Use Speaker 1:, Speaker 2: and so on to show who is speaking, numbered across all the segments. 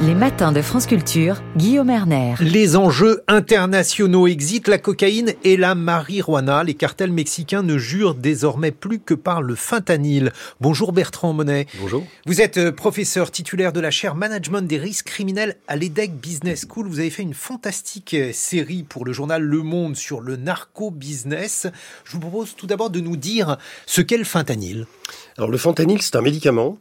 Speaker 1: Les matins de France Culture, Guillaume Erner.
Speaker 2: Les enjeux internationaux exit la cocaïne et la marijuana. Les cartels mexicains ne jurent désormais plus que par le fentanyl. Bonjour Bertrand Monet.
Speaker 3: Bonjour.
Speaker 2: Vous êtes euh, professeur titulaire de la chaire Management des risques criminels à l'EDEC Business School. Vous avez fait une fantastique euh, série pour le journal Le Monde sur le narco-business. Je vous propose tout d'abord de nous dire ce qu'est le fentanyl.
Speaker 3: Alors le fentanyl, c'est un médicament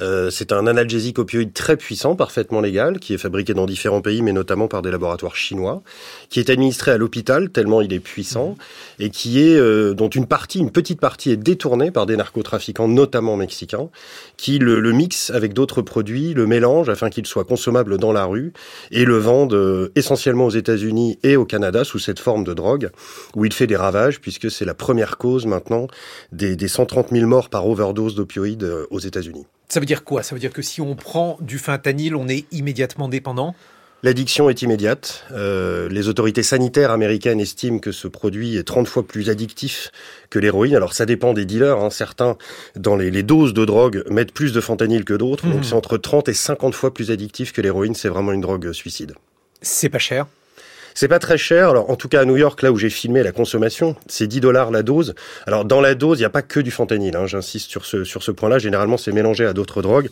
Speaker 3: euh, c'est un analgésique opioïde très puissant, parfaitement légal, qui est fabriqué dans différents pays, mais notamment par des laboratoires chinois, qui est administré à l'hôpital tellement il est puissant, et qui est euh, dont une partie, une petite partie, est détournée par des narcotrafiquants, notamment mexicains, qui le, le mixent avec d'autres produits, le mélangent afin qu'il soit consommable dans la rue, et le vendent euh, essentiellement aux États-Unis et au Canada sous cette forme de drogue, où il fait des ravages, puisque c'est la première cause maintenant des, des 130 000 morts par overdose d'opioïdes aux États-Unis.
Speaker 2: Ça veut dire quoi? Ça veut dire que si on prend du fentanyl, on est immédiatement dépendant?
Speaker 3: L'addiction est immédiate. Euh, les autorités sanitaires américaines estiment que ce produit est 30 fois plus addictif que l'héroïne. Alors ça dépend des dealers. Hein. Certains, dans les, les, doses de drogue, mettent plus de fentanyl que d'autres. Donc mmh. c'est entre 30 et 50 fois plus addictif que l'héroïne. C'est vraiment une drogue suicide.
Speaker 2: C'est pas cher
Speaker 3: c'est pas très cher. Alors, en tout cas, à New York, là où j'ai filmé la consommation, c'est 10 dollars la dose. Alors, dans la dose, il n'y a pas que du fentanyl. Hein. J'insiste sur ce, sur ce point-là. Généralement, c'est mélangé à d'autres drogues.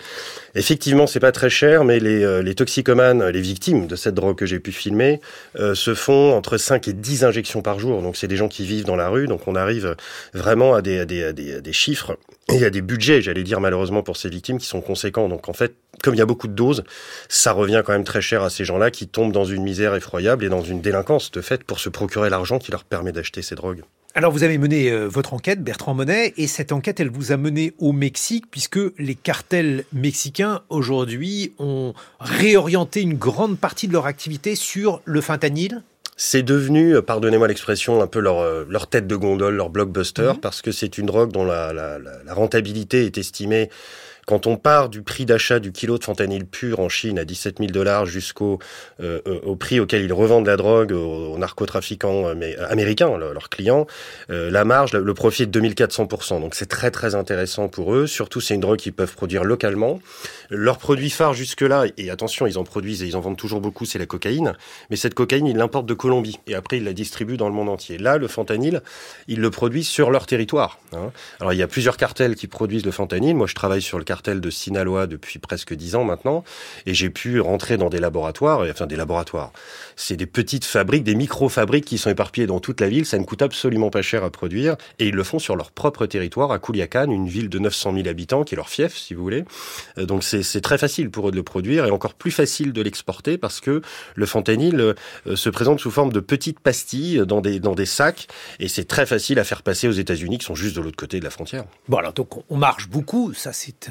Speaker 3: Effectivement, c'est pas très cher, mais les, euh, les toxicomanes, les victimes de cette drogue que j'ai pu filmer, euh, se font entre 5 et 10 injections par jour. Donc, c'est des gens qui vivent dans la rue. Donc, on arrive vraiment à des, à des, à des, à des chiffres. Et il y a des budgets, j'allais dire, malheureusement, pour ces victimes qui sont conséquents. Donc, en fait, comme il y a beaucoup de doses, ça revient quand même très cher à ces gens-là qui tombent dans une misère effroyable et dans une délinquance de fait pour se procurer l'argent qui leur permet d'acheter ces drogues.
Speaker 2: Alors vous avez mené euh, votre enquête, Bertrand Monet, et cette enquête, elle vous a mené au Mexique, puisque les cartels mexicains, aujourd'hui, ont réorienté une grande partie de leur activité sur le fentanyl
Speaker 3: c'est devenu, euh, pardonnez-moi l'expression, un peu leur, euh, leur tête de gondole, leur blockbuster, mmh. parce que c'est une drogue dont la, la, la rentabilité est estimée quand on part du prix d'achat du kilo de fentanyl pur en Chine à 17 000 dollars jusqu'au euh, euh, prix auquel ils revendent la drogue aux, narcotrafiquants euh, américains, leurs clients, la marge, le profit est de 2400 Donc c'est très très intéressant pour eux. Surtout c'est une drogue qu'ils peuvent produire localement. Leur produit phare jusque-là, et attention, ils en produisent et ils en vendent toujours beaucoup, c'est la cocaïne. Mais cette cocaïne, ils l'importent de Colombie et après ils la distribuent dans le monde entier. Là, le fentanyl, ils le produisent sur leur territoire. Hein. Alors il y a plusieurs cartels qui produisent le fentanyl. Moi, je travaille sur le cartel de Sinaloa depuis presque dix ans maintenant, et j'ai pu rentrer dans des laboratoires, enfin des laboratoires. C'est des petites fabriques, des micro-fabriques qui sont éparpillées dans toute la ville. Ça ne coûte absolument pas cher à produire, et ils le font sur leur propre territoire, à Culiacan, une ville de 900 000 habitants, qui est leur fief, si vous voulez. Euh, donc c'est très facile pour eux de le produire, et encore plus facile de l'exporter parce que le fentanyl euh, se présente sous forme de petites pastilles dans des, sacs, et c'est très facile à faire passer aux États-Unis, qui sont juste de l'autre côté de la frontière.
Speaker 2: Bon alors donc on marche beaucoup, ça c'est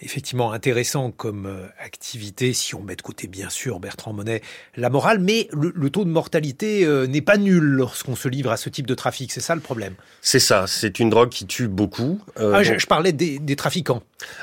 Speaker 2: effectivement intéressant comme euh, activité, si on met de côté bien sûr Bertrand Monet la morale, mais le, taux de mortalité euh, n'est pas nul lorsqu'on se livre à ce type de trafic, c'est ça le problème
Speaker 3: C'est ça, c'est une drogue qui tue beaucoup.
Speaker 2: Euh, ah, je, parlais des, des, trafiquants.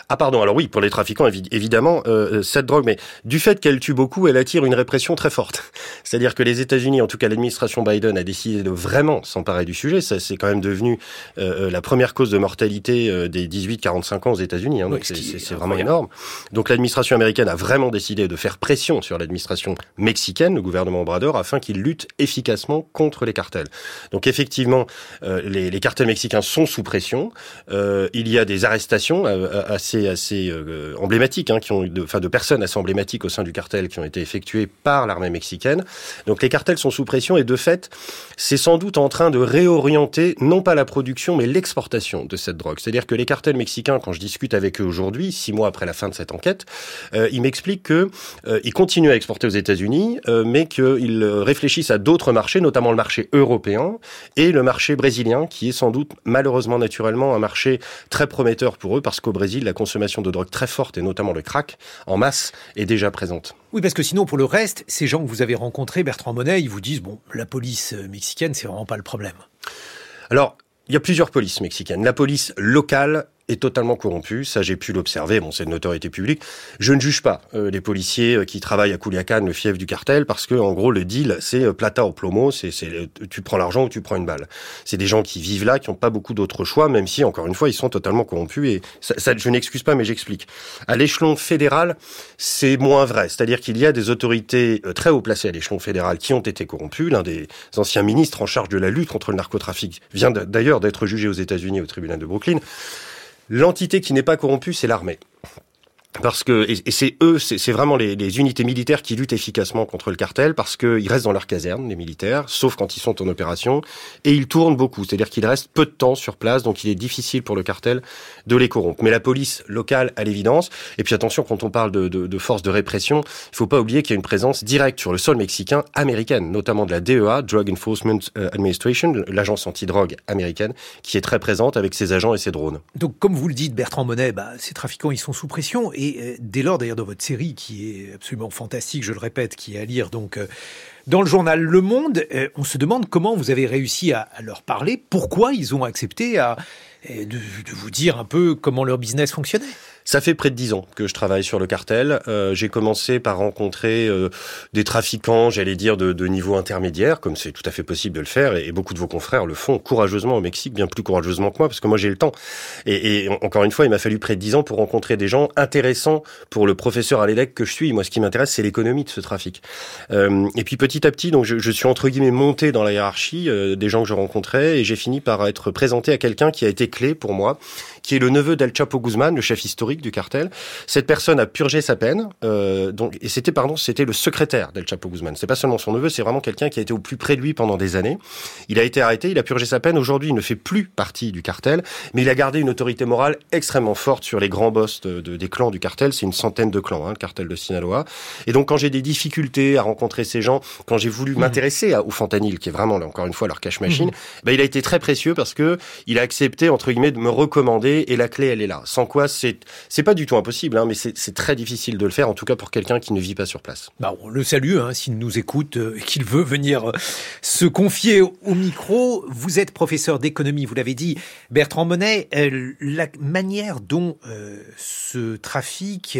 Speaker 3: Ah pardon, alors oui, pour les trafiquants évidemment, cette drogue, mais du fait qu'elle tue beaucoup, elle attire une répression très forte. C'est-à-dire que les États-Unis, en tout cas l'administration Biden, a décidé de vraiment s'emparer du sujet. Ça, c'est quand même devenu la première cause de mortalité des 18-45 ans aux États-Unis. Hein, c'est vraiment énorme. Donc l'administration américaine a vraiment décidé de faire pression sur l'administration mexicaine, le gouvernement Obrador, afin qu'il lutte efficacement contre les cartels. Donc effectivement, euh, les, les, cartels mexicains sont sous pression. Euh, il y a des arrestations euh, assez assez euh, emblématiques, hein, qui ont, de, enfin de personnes assez emblématiques au sein du cartel qui ont été effectuées par l'armée mexicaine. Donc les cartels sont sous pression et de fait, c'est sans doute en train de réorienter non pas la production mais l'exportation de cette drogue. C'est-à-dire que les cartels mexicains, quand je discute avec eux qu'aujourd'hui, six mois après la fin de cette enquête, euh, il m'explique que euh, il continue à exporter aux États-Unis, euh, mais qu'ils réfléchissent à d'autres marchés, notamment le marché européen et le marché brésilien, qui est sans doute malheureusement naturellement un marché très prometteur pour eux, parce qu'au Brésil, la consommation de drogue très forte, et notamment le crack, en masse, est déjà présente.
Speaker 2: Oui, parce que sinon, pour le reste, ces gens que vous avez rencontrés, Bertrand Monet, ils vous disent, bon, la police mexicaine, c'est vraiment pas le problème.
Speaker 3: Alors, il y a plusieurs polices mexicaines. La police locale est totalement corrompu. Ça, j'ai pu l'observer. Bon, c'est une autorité publique. Je ne juge pas euh, les policiers euh, qui travaillent à Culiacan, le fief du cartel, parce que en gros, le deal, c'est euh, plata au plomo. C'est, c'est, tu prends l'argent ou tu prends une balle. C'est des gens qui vivent là, qui n'ont pas beaucoup d'autres choix, même si, encore une fois, ils sont totalement corrompus. Et ça, ça je n'excuse pas, mais j'explique. À l'échelon fédéral, c'est moins vrai. C'est-à-dire qu'il y a des autorités très haut placées à l'échelon fédéral qui ont été corrompues. L'un des anciens ministres en charge de la lutte contre le narcotrafic vient d'ailleurs d'être jugé aux États-Unis au tribunal de Brooklyn. L'entité qui n'est pas corrompue, c'est l'armée parce que et, c'est eux, c'est vraiment les, unités militaires qui luttent efficacement contre le cartel parce qu'ils restent dans leur caserne, les militaires, sauf quand ils sont en opération, et ils tournent beaucoup, c'est-à-dire qu'ils restent peu de temps sur place, donc il est difficile pour le cartel de les corrompre. Mais la police locale, à l'évidence, et puis attention, quand on parle de, forces de répression, il faut pas oublier qu'il y a une présence directe sur le sol mexicain américaine, notamment de la DEA, Drug Enforcement euh, Administration, l'agence anti-drogue américaine, qui est très présente avec ses agents et ses drones.
Speaker 2: Donc, comme vous le dites, Bertrand Monet, bah, ces trafiquants, ils sont sous pression. Euh, dès lors, d'ailleurs, dans votre série, qui est absolument fantastique, je le répète, qui est à lire donc euh, dans le journal Le Monde, euh, on se demande comment vous avez réussi à, leur parler, pourquoi ils ont accepté de vous dire un peu comment leur business fonctionnait.
Speaker 3: Ça fait près de dix ans que je travaille sur le cartel. Euh, j'ai commencé par rencontrer euh, des trafiquants, j'allais dire, de, de, niveau intermédiaire, comme c'est tout à fait possible de le faire, et, beaucoup de vos confrères le font courageusement au Mexique, bien plus courageusement que moi, parce que moi j'ai le temps. Et, et, encore une fois, il m'a fallu près de dix ans pour rencontrer des gens intéressants pour le professeur à l'EDEC que je suis. Moi, ce qui m'intéresse, c'est l'économie de ce trafic. Euh, et puis petit à petit, donc je, je, suis entre guillemets monté dans la hiérarchie euh, des gens que je rencontrais, et j'ai fini par être présenté à quelqu'un qui a été clé pour moi, qui est le neveu d'El Chapo Guzman, le chef historique du cartel. Cette personne a purgé sa peine, euh, donc, et c'était pardon, c'était le secrétaire d'El Chapo Guzman. C'est pas seulement son neveu, c'est vraiment quelqu'un qui a été au plus près de lui pendant des années. Il a été arrêté, il a purgé sa peine. Aujourd'hui, il ne fait plus partie du cartel, mais il a gardé une autorité morale extrêmement forte sur les grands boss de, de, des clans du cartel. C'est une centaine de clans, hein, le cartel de Sinaloa. Et donc, quand j'ai des difficultés à rencontrer ces gens, quand j'ai voulu mmh. m'intéresser au fentanyl, qui est vraiment là, encore une fois leur cache machine, mmh. ben, il a été très précieux parce que il a accepté entre guillemets de me recommander et la clé elle est là. Sans quoi c'est c'est pas du tout impossible, hein, mais c'est très difficile de le faire, en tout cas pour quelqu'un qui ne vit pas sur place.
Speaker 2: Bah, on le salue, hein, s'il nous écoute euh, et qu'il veut venir euh, se confier au micro. Vous êtes professeur d'économie, vous l'avez dit, Bertrand Monet. Euh, la manière dont ce trafic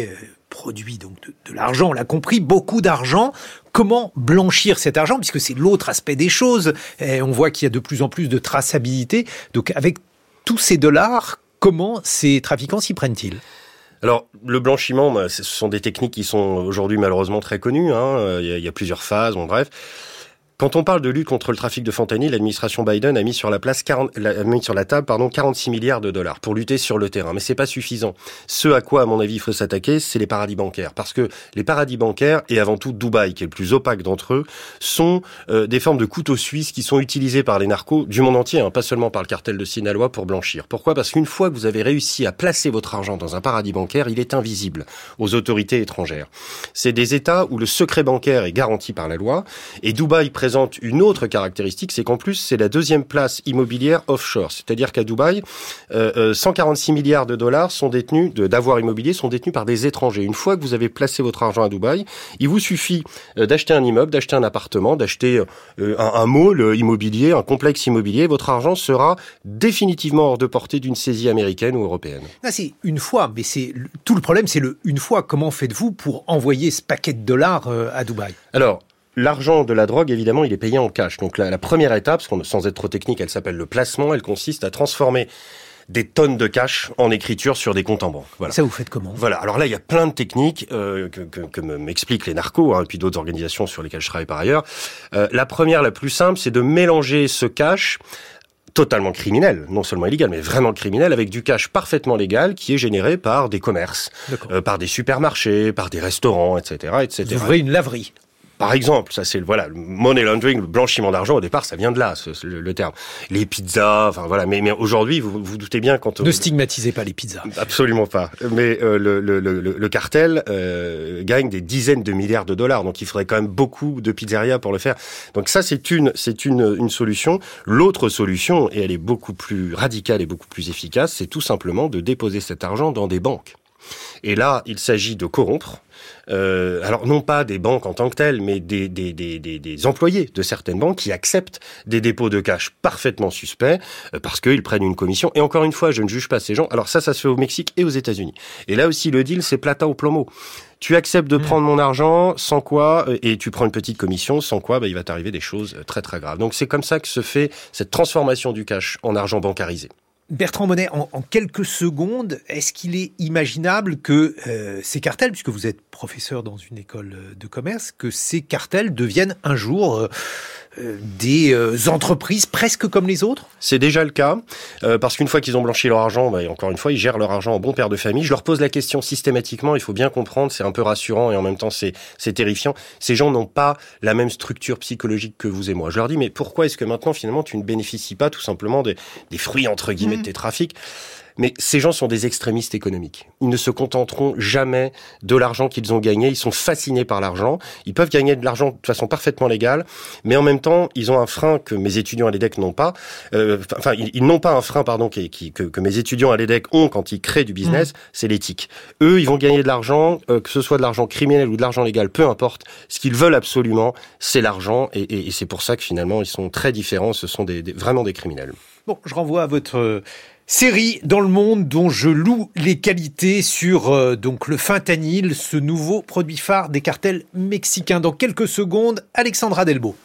Speaker 2: produit donc de, l'argent, on l'a compris, beaucoup d'argent. Comment blanchir cet argent, puisque c'est l'autre aspect des choses. On voit qu'il y a de plus en plus de traçabilité. Donc avec tous ces dollars, comment ces trafiquants s'y prennent-ils?
Speaker 3: Alors, le blanchiment, bah, ce sont des techniques qui sont aujourd'hui malheureusement très connues. Hein. Il, y a, plusieurs phases, bon bref. Quand on parle de lutte contre le trafic de fentanyl, l'administration Biden a mis sur la place 40, a mis sur la table pardon 46 milliards de dollars pour lutter sur le terrain, mais c'est pas suffisant. Ce à quoi à mon avis il faut s'attaquer, c'est les paradis bancaires parce que les paradis bancaires et avant tout Dubaï qui est le plus opaque d'entre eux sont euh, des formes de couteaux suisses qui sont utilisés par les narcos du monde entier, hein, pas seulement par le cartel de Sinaloa pour blanchir. Pourquoi? Parce qu'une fois que vous avez réussi à placer votre argent dans un paradis bancaire, il est invisible aux autorités étrangères. C'est des États où le secret bancaire est garanti par la loi et Dubaï présente une autre caractéristique, c'est qu'en plus, c'est la deuxième place immobilière offshore. C'est-à-dire qu'à Dubaï, euh, 146 milliards de dollars sont détenus, d'avoirs immobiliers sont détenus par des étrangers. Une fois que vous avez placé votre argent à Dubaï, il vous suffit euh, d'acheter un immeuble, d'acheter un appartement, d'acheter euh, un, un mall immobilier, un complexe immobilier. Votre argent sera définitivement hors de portée d'une saisie américaine ou européenne.
Speaker 2: C'est une fois, mais c'est tout le problème, c'est le une fois. Comment faites-vous pour envoyer ce paquet de dollars euh, à Dubaï?
Speaker 3: Alors, L'argent de la drogue, évidemment, il est payé en cash. Donc la, la première étape, sans être trop technique, elle s'appelle le placement. Elle consiste à transformer des tonnes de cash en écriture sur des comptes en banque.
Speaker 2: Voilà. Ça, vous faites comment?
Speaker 3: Voilà. Alors là, il y a plein de techniques euh, que, que, que m'expliquent les narcos hein, et puis d'autres organisations sur lesquelles je travaille par ailleurs. Euh, la première, la plus simple, c'est de mélanger ce cash totalement criminel, non seulement illégal, mais vraiment criminel, avec du cash parfaitement légal qui est généré par des commerces, euh, par des supermarchés, par des restaurants, etc., etc.
Speaker 2: Vous ouvrez une laverie
Speaker 3: Par exemple, ça c'est voilà, le money laundering, le blanchiment d'argent au départ, ça vient de là, le, terme. Les pizzas, enfin voilà, mais, mais aujourd'hui, vous vous doutez bien quand
Speaker 2: ne stigmatisez pas les pizzas.
Speaker 3: Absolument pas. Mais euh, le, le, le, cartel euh, gagne des dizaines de milliards de dollars, donc il faudrait quand même beaucoup de pizzerias pour le faire. Donc ça c'est une c'est une une solution. L'autre solution, et elle est beaucoup plus radicale et beaucoup plus efficace, c'est tout simplement de déposer cet argent dans des banques. Et là, il s'agit de corrompre. Euh, alors non pas des banques en tant que telles, mais des, des, des, des, employés de certaines banques qui acceptent des dépôts de cash parfaitement suspects euh, parce qu'ils prennent une commission. Et encore une fois, je ne juge pas ces gens. Alors ça, ça se fait au Mexique et aux États-Unis. Et là aussi, le deal, c'est plata au plomo. Tu acceptes de mmh. prendre mon argent, sans quoi, euh, et tu prends une petite commission, sans quoi, bah, il va t'arriver des choses très très graves. Donc c'est comme ça que se fait cette transformation du cash en argent bancarisé.
Speaker 2: Bertrand Monet, en, quelques secondes, est-ce qu'il est imaginable que euh, ces cartels, puisque vous êtes professeur dans une école euh, de commerce, que ces cartels deviennent un jour euh, des euh, entreprises presque comme les autres
Speaker 3: C'est déjà le cas, euh, parce qu'une fois qu'ils ont blanchi leur argent, bah, encore une fois, ils gèrent leur argent en bon père de famille. Je leur pose la question systématiquement, il faut bien comprendre, c'est un peu rassurant et en même temps c'est terrifiant. Ces gens n'ont pas la même structure psychologique que vous et moi. Je leur dis, mais pourquoi est-ce que maintenant finalement tu ne bénéficies pas tout simplement des, des fruits entre guillemets de mmh. tes trafics? Mais ces gens sont des extrémistes économiques. Ils ne se contenteront jamais de l'argent qu'ils ont gagné. Ils sont fascinés par l'argent. Ils peuvent gagner de l'argent de façon parfaitement légale, mais en même temps, ils ont un frein que mes étudiants à l'EDEC n'ont pas. Euh, enfin, ils, n'ont pas un frein, pardon, qui, que, que, mes étudiants à l'EDEC ont quand ils créent du business, mmh. c'est l'éthique. Eux, ils vont gagner de l'argent, euh, que ce soit de l'argent criminel ou de l'argent légal, peu importe. Ce qu'ils veulent absolument, c'est l'argent, et, et, c'est pour ça que finalement, ils sont très différents. Ce sont des, vraiment des criminels.
Speaker 2: Bon, je renvoie à votre Série dans le monde dont je loue les qualités sur euh, le fentanyl, ce nouveau produit phare des cartels mexicains. Dans quelques secondes, Alexandra Delbo.